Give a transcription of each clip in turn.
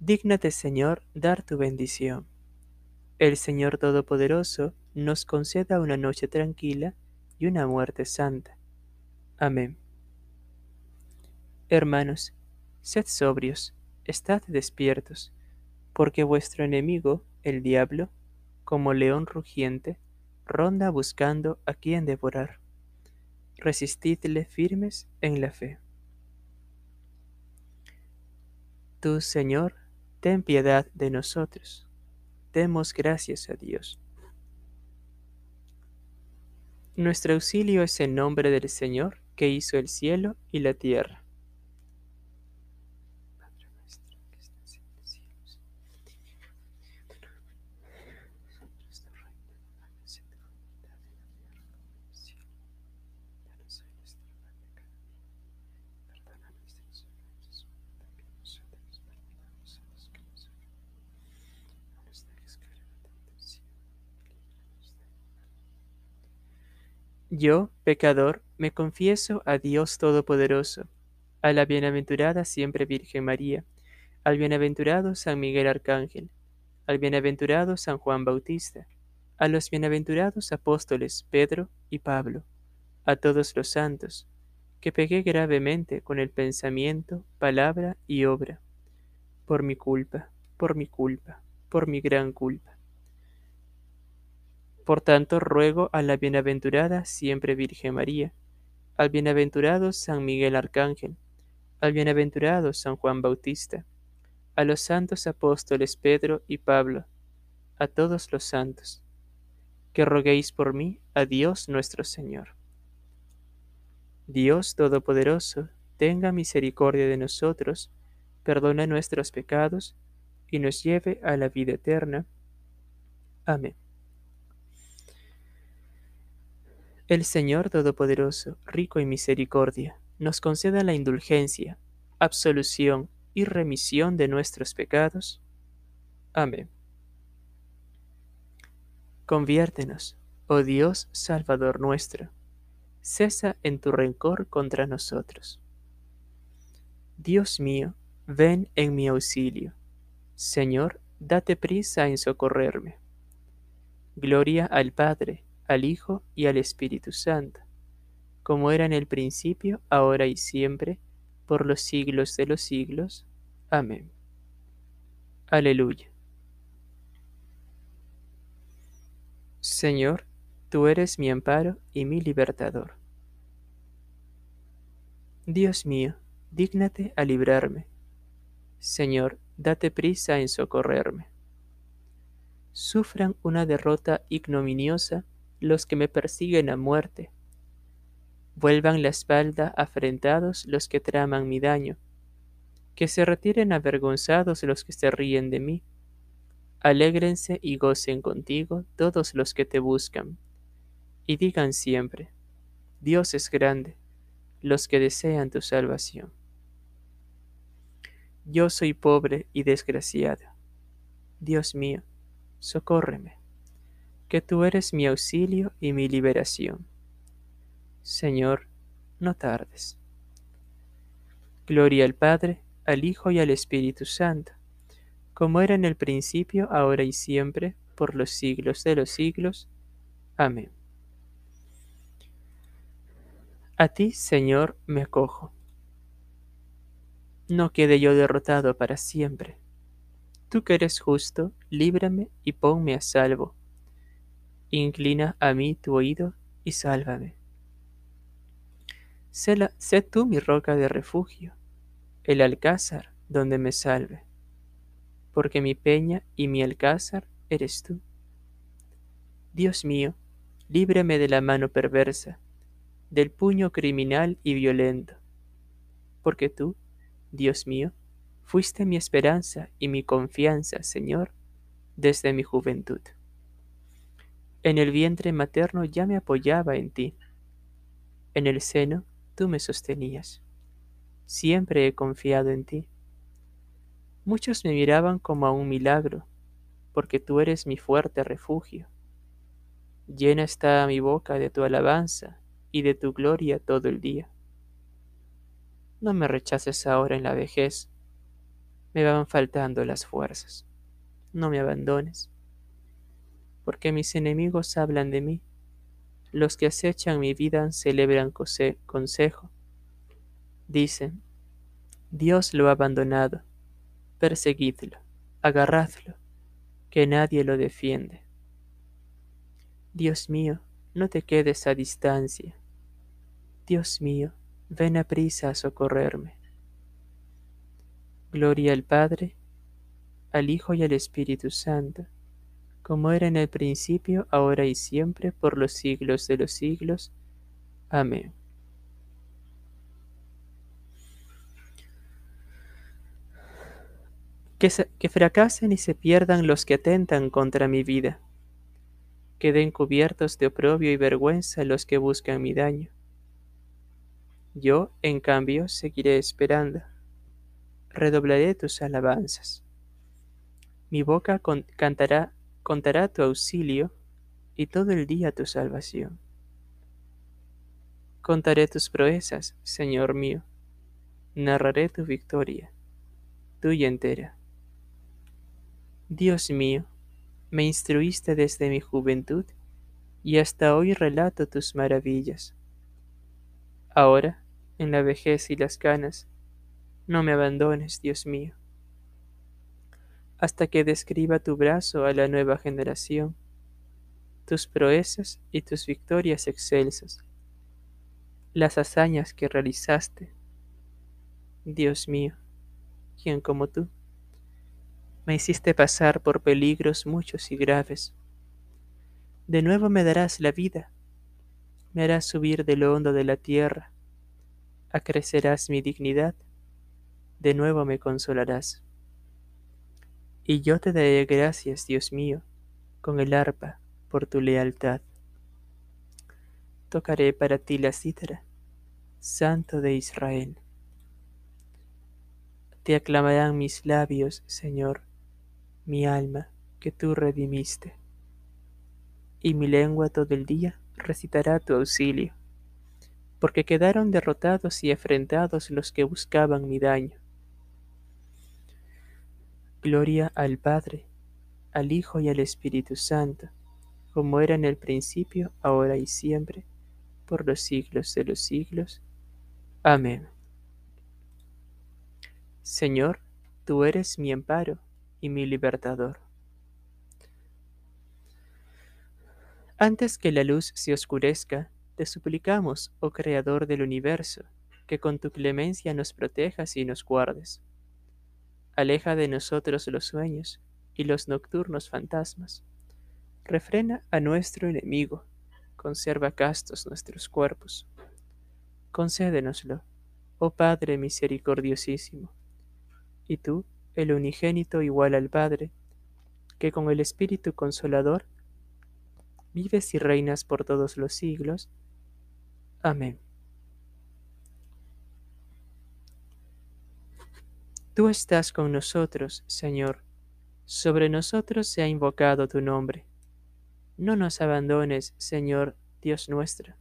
Dígnate, Señor, dar tu bendición. El Señor Todopoderoso nos conceda una noche tranquila y una muerte santa. Amén. Hermanos, sed sobrios, estad despiertos, porque vuestro enemigo, el diablo, como león rugiente, ronda buscando a quien devorar. Resistidle firmes en la fe. Tú, Señor, ten piedad de nosotros. Demos gracias a Dios. Nuestro auxilio es en nombre del Señor que hizo el cielo y la tierra. Yo, pecador, me confieso a Dios Todopoderoso, a la bienaventurada siempre Virgen María, al bienaventurado San Miguel Arcángel, al bienaventurado San Juan Bautista, a los bienaventurados apóstoles Pedro y Pablo, a todos los santos, que pegué gravemente con el pensamiento, palabra y obra, por mi culpa, por mi culpa, por mi gran culpa. Por tanto, ruego a la bienaventurada siempre Virgen María, al bienaventurado San Miguel Arcángel, al bienaventurado San Juan Bautista, a los santos apóstoles Pedro y Pablo, a todos los santos, que roguéis por mí a Dios nuestro Señor. Dios Todopoderoso, tenga misericordia de nosotros, perdona nuestros pecados y nos lleve a la vida eterna. Amén. El Señor Todopoderoso, rico en misericordia, nos conceda la indulgencia, absolución y remisión de nuestros pecados. Amén. Conviértenos, oh Dios Salvador nuestro, cesa en tu rencor contra nosotros. Dios mío, ven en mi auxilio. Señor, date prisa en socorrerme. Gloria al Padre, al Hijo y al Espíritu Santo, como era en el principio, ahora y siempre, por los siglos de los siglos. Amén. Aleluya. Señor, tú eres mi amparo y mi libertador. Dios mío, dígnate a librarme. Señor, date prisa en socorrerme. Sufran una derrota ignominiosa los que me persiguen a muerte. Vuelvan la espalda afrentados los que traman mi daño. Que se retiren avergonzados los que se ríen de mí. Alégrense y gocen contigo todos los que te buscan. Y digan siempre, Dios es grande, los que desean tu salvación. Yo soy pobre y desgraciado. Dios mío, socórreme que tú eres mi auxilio y mi liberación. Señor, no tardes. Gloria al Padre, al Hijo y al Espíritu Santo, como era en el principio, ahora y siempre, por los siglos de los siglos. Amén. A ti, Señor, me acojo. No quede yo derrotado para siempre. Tú que eres justo, líbrame y ponme a salvo Inclina a mí tu oído y sálvame. Sé, tú mi roca de refugio, el alcázar donde me salve, porque mi peña y mi alcázar eres tú. Dios mío, líbreme de la mano perversa, del puño criminal y violento, porque tú, Dios mío, fuiste mi esperanza y mi confianza, Señor, desde mi juventud. En el vientre materno ya me apoyaba en ti. En el seno tú me sostenías. Siempre he confiado en ti. Muchos me miraban como a un milagro, porque tú eres mi fuerte refugio. Llena está mi boca de tu alabanza y de tu gloria todo el día. No me rechaces ahora en la vejez, me van faltando las fuerzas. No me abandones, porque mis enemigos hablan de mí. Los que acechan mi vida celebran consejo. Dicen, Dios lo ha abandonado, perseguidlo, agarradlo, que nadie lo defiende. Dios mío, no te quedes a distancia. Dios mío, ven a prisa a socorrerme. Gloria al Padre, al Hijo y al Espíritu Santo, como era en el principio, ahora y siempre, por los siglos de los siglos. Amén. Que, fracasen y se pierdan los que atentan contra mi vida. Queden cubiertos de oprobio y vergüenza los que buscan mi daño. Yo, en cambio, seguiré esperando. Redoblaré tus alabanzas. Mi boca cantará, contará tu auxilio y todo el día tu salvación. Contaré tus proezas, Señor mío. Narraré tu victoria, tuya entera. Dios mío, me instruiste desde mi juventud y hasta hoy relato tus maravillas. Ahora, en la vejez y las canas, no me abandones, Dios mío, hasta que describa tu brazo a la nueva generación, tus proezas y tus victorias excelsas, las hazañas que realizaste. Dios mío, quien como tú me hiciste pasar por peligros muchos y graves. De nuevo me darás la vida, me harás subir de lo hondo de la tierra, acrecerás mi dignidad, de nuevo me consolarás. Y yo te daré gracias, Dios mío, con el arpa por tu lealtad. Tocaré para ti la cítara, Santo de Israel. Te aclamarán mis labios, Señor, mi alma que tú redimiste. Y mi lengua todo el día recitará tu auxilio, porque quedaron derrotados y afrentados los que buscaban mi daño. Gloria al Padre, al Hijo y al Espíritu Santo, como era en el principio, ahora y siempre, por los siglos de los siglos. Amén. Señor, tú eres mi amparo y mi libertador. Antes que la luz se oscurezca, te suplicamos, oh Creador del universo, que con tu clemencia nos protejas y nos guardes. Aleja de nosotros los sueños y los nocturnos fantasmas. Refrena a nuestro enemigo, conserva castos nuestros cuerpos. Concédenoslo, oh Padre misericordiosísimo. Y tú, el unigénito igual al Padre, que con el Espíritu Consolador vives y reinas por todos los siglos. Amén. Tú estás con nosotros, Señor, sobre nosotros se ha invocado tu nombre. No nos abandones, Señor, Dios nuestro.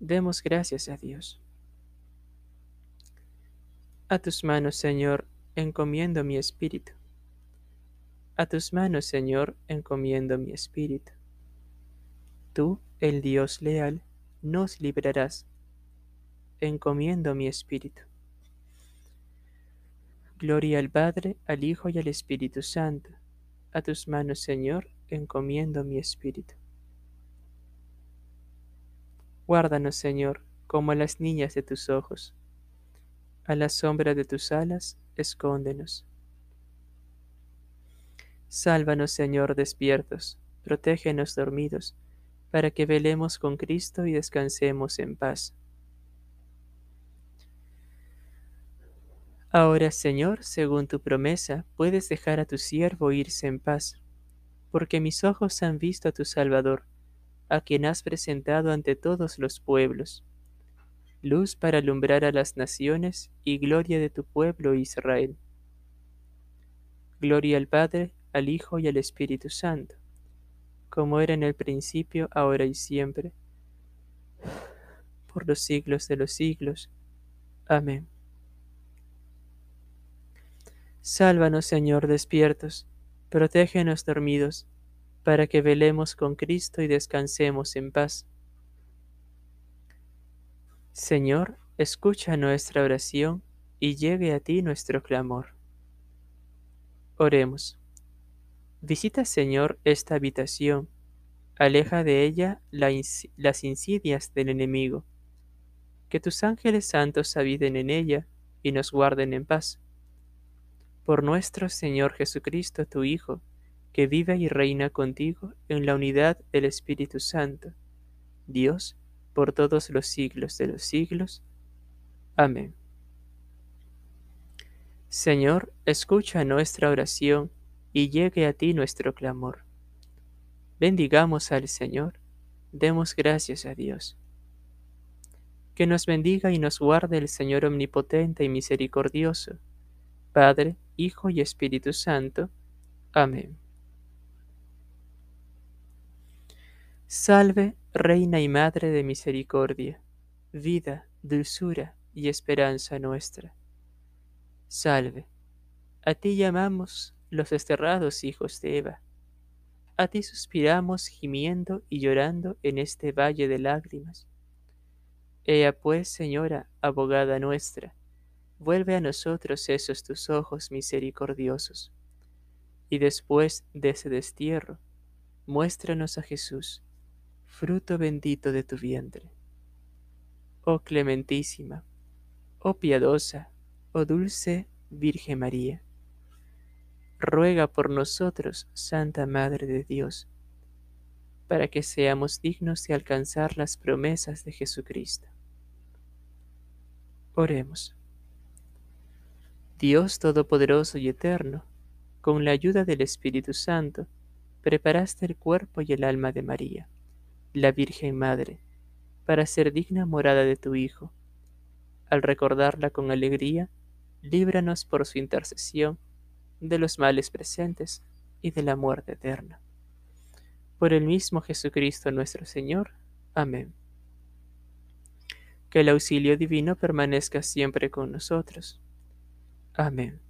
Demos gracias a Dios. A tus manos, Señor, encomiendo mi espíritu. A tus manos, Señor, encomiendo mi espíritu. Tú, el Dios leal, nos librarás. Encomiendo mi espíritu. Gloria al Padre, al Hijo y al Espíritu Santo. A tus manos, Señor, encomiendo mi espíritu. Guárdanos, Señor, como a las niñas de tus ojos a la sombra de tus alas, escóndenos. Sálvanos, Señor, despiertos, protégenos dormidos, para que velemos con Cristo y descansemos en paz. Ahora, Señor, según tu promesa, puedes dejar a tu siervo irse en paz, porque mis ojos han visto a tu Salvador, a quien has presentado ante todos los pueblos luz para alumbrar a las naciones y gloria de tu pueblo Israel. Gloria al Padre, al Hijo y al Espíritu Santo, como era en el principio, ahora y siempre, por los siglos de los siglos. Amén. Sálvanos, Señor, despiertos, protégenos dormidos, para que velemos con Cristo y descansemos en paz. Señor, escucha nuestra oración y llegue a ti nuestro clamor. Oremos. Visita, Señor, esta habitación, aleja de ella las insidias del enemigo. Que tus ángeles santos habiten en ella y nos guarden en paz por nuestro Señor Jesucristo, tu Hijo, que vive y reina contigo en la unidad del Espíritu Santo, Dios, por todos los siglos de los siglos. Amén. Señor, escucha nuestra oración y llegue a ti nuestro clamor. Bendigamos al Señor, demos gracias a Dios. Que nos bendiga y nos guarde el Señor omnipotente y misericordioso, Padre, Hijo y Espíritu Santo. Amén. Salve, Reina y Madre de Misericordia, vida, dulzura y esperanza nuestra. Salve, a ti llamamos los desterrados hijos de Eva. A ti suspiramos gimiendo y llorando en este valle de lágrimas. Ea pues, Señora, abogada nuestra, vuelve a nosotros esos tus ojos misericordiosos. Y después de ese destierro, muéstranos a Jesús, fruto bendito de tu vientre. Oh clementísima, oh piadosa, oh dulce Virgen María, ruega por nosotros, Santa Madre de Dios, para que seamos dignos de alcanzar las promesas de Jesucristo. Oremos. Dios Todopoderoso y Eterno, con la ayuda del Espíritu Santo, preparaste el cuerpo y el alma de María, la Virgen Madre, para ser digna morada de tu Hijo. Al recordarla con alegría, líbranos por su intercesión de los males presentes y de la muerte eterna. Por el mismo Jesucristo nuestro Señor. Amén. Que el auxilio divino permanezca siempre con nosotros Amén.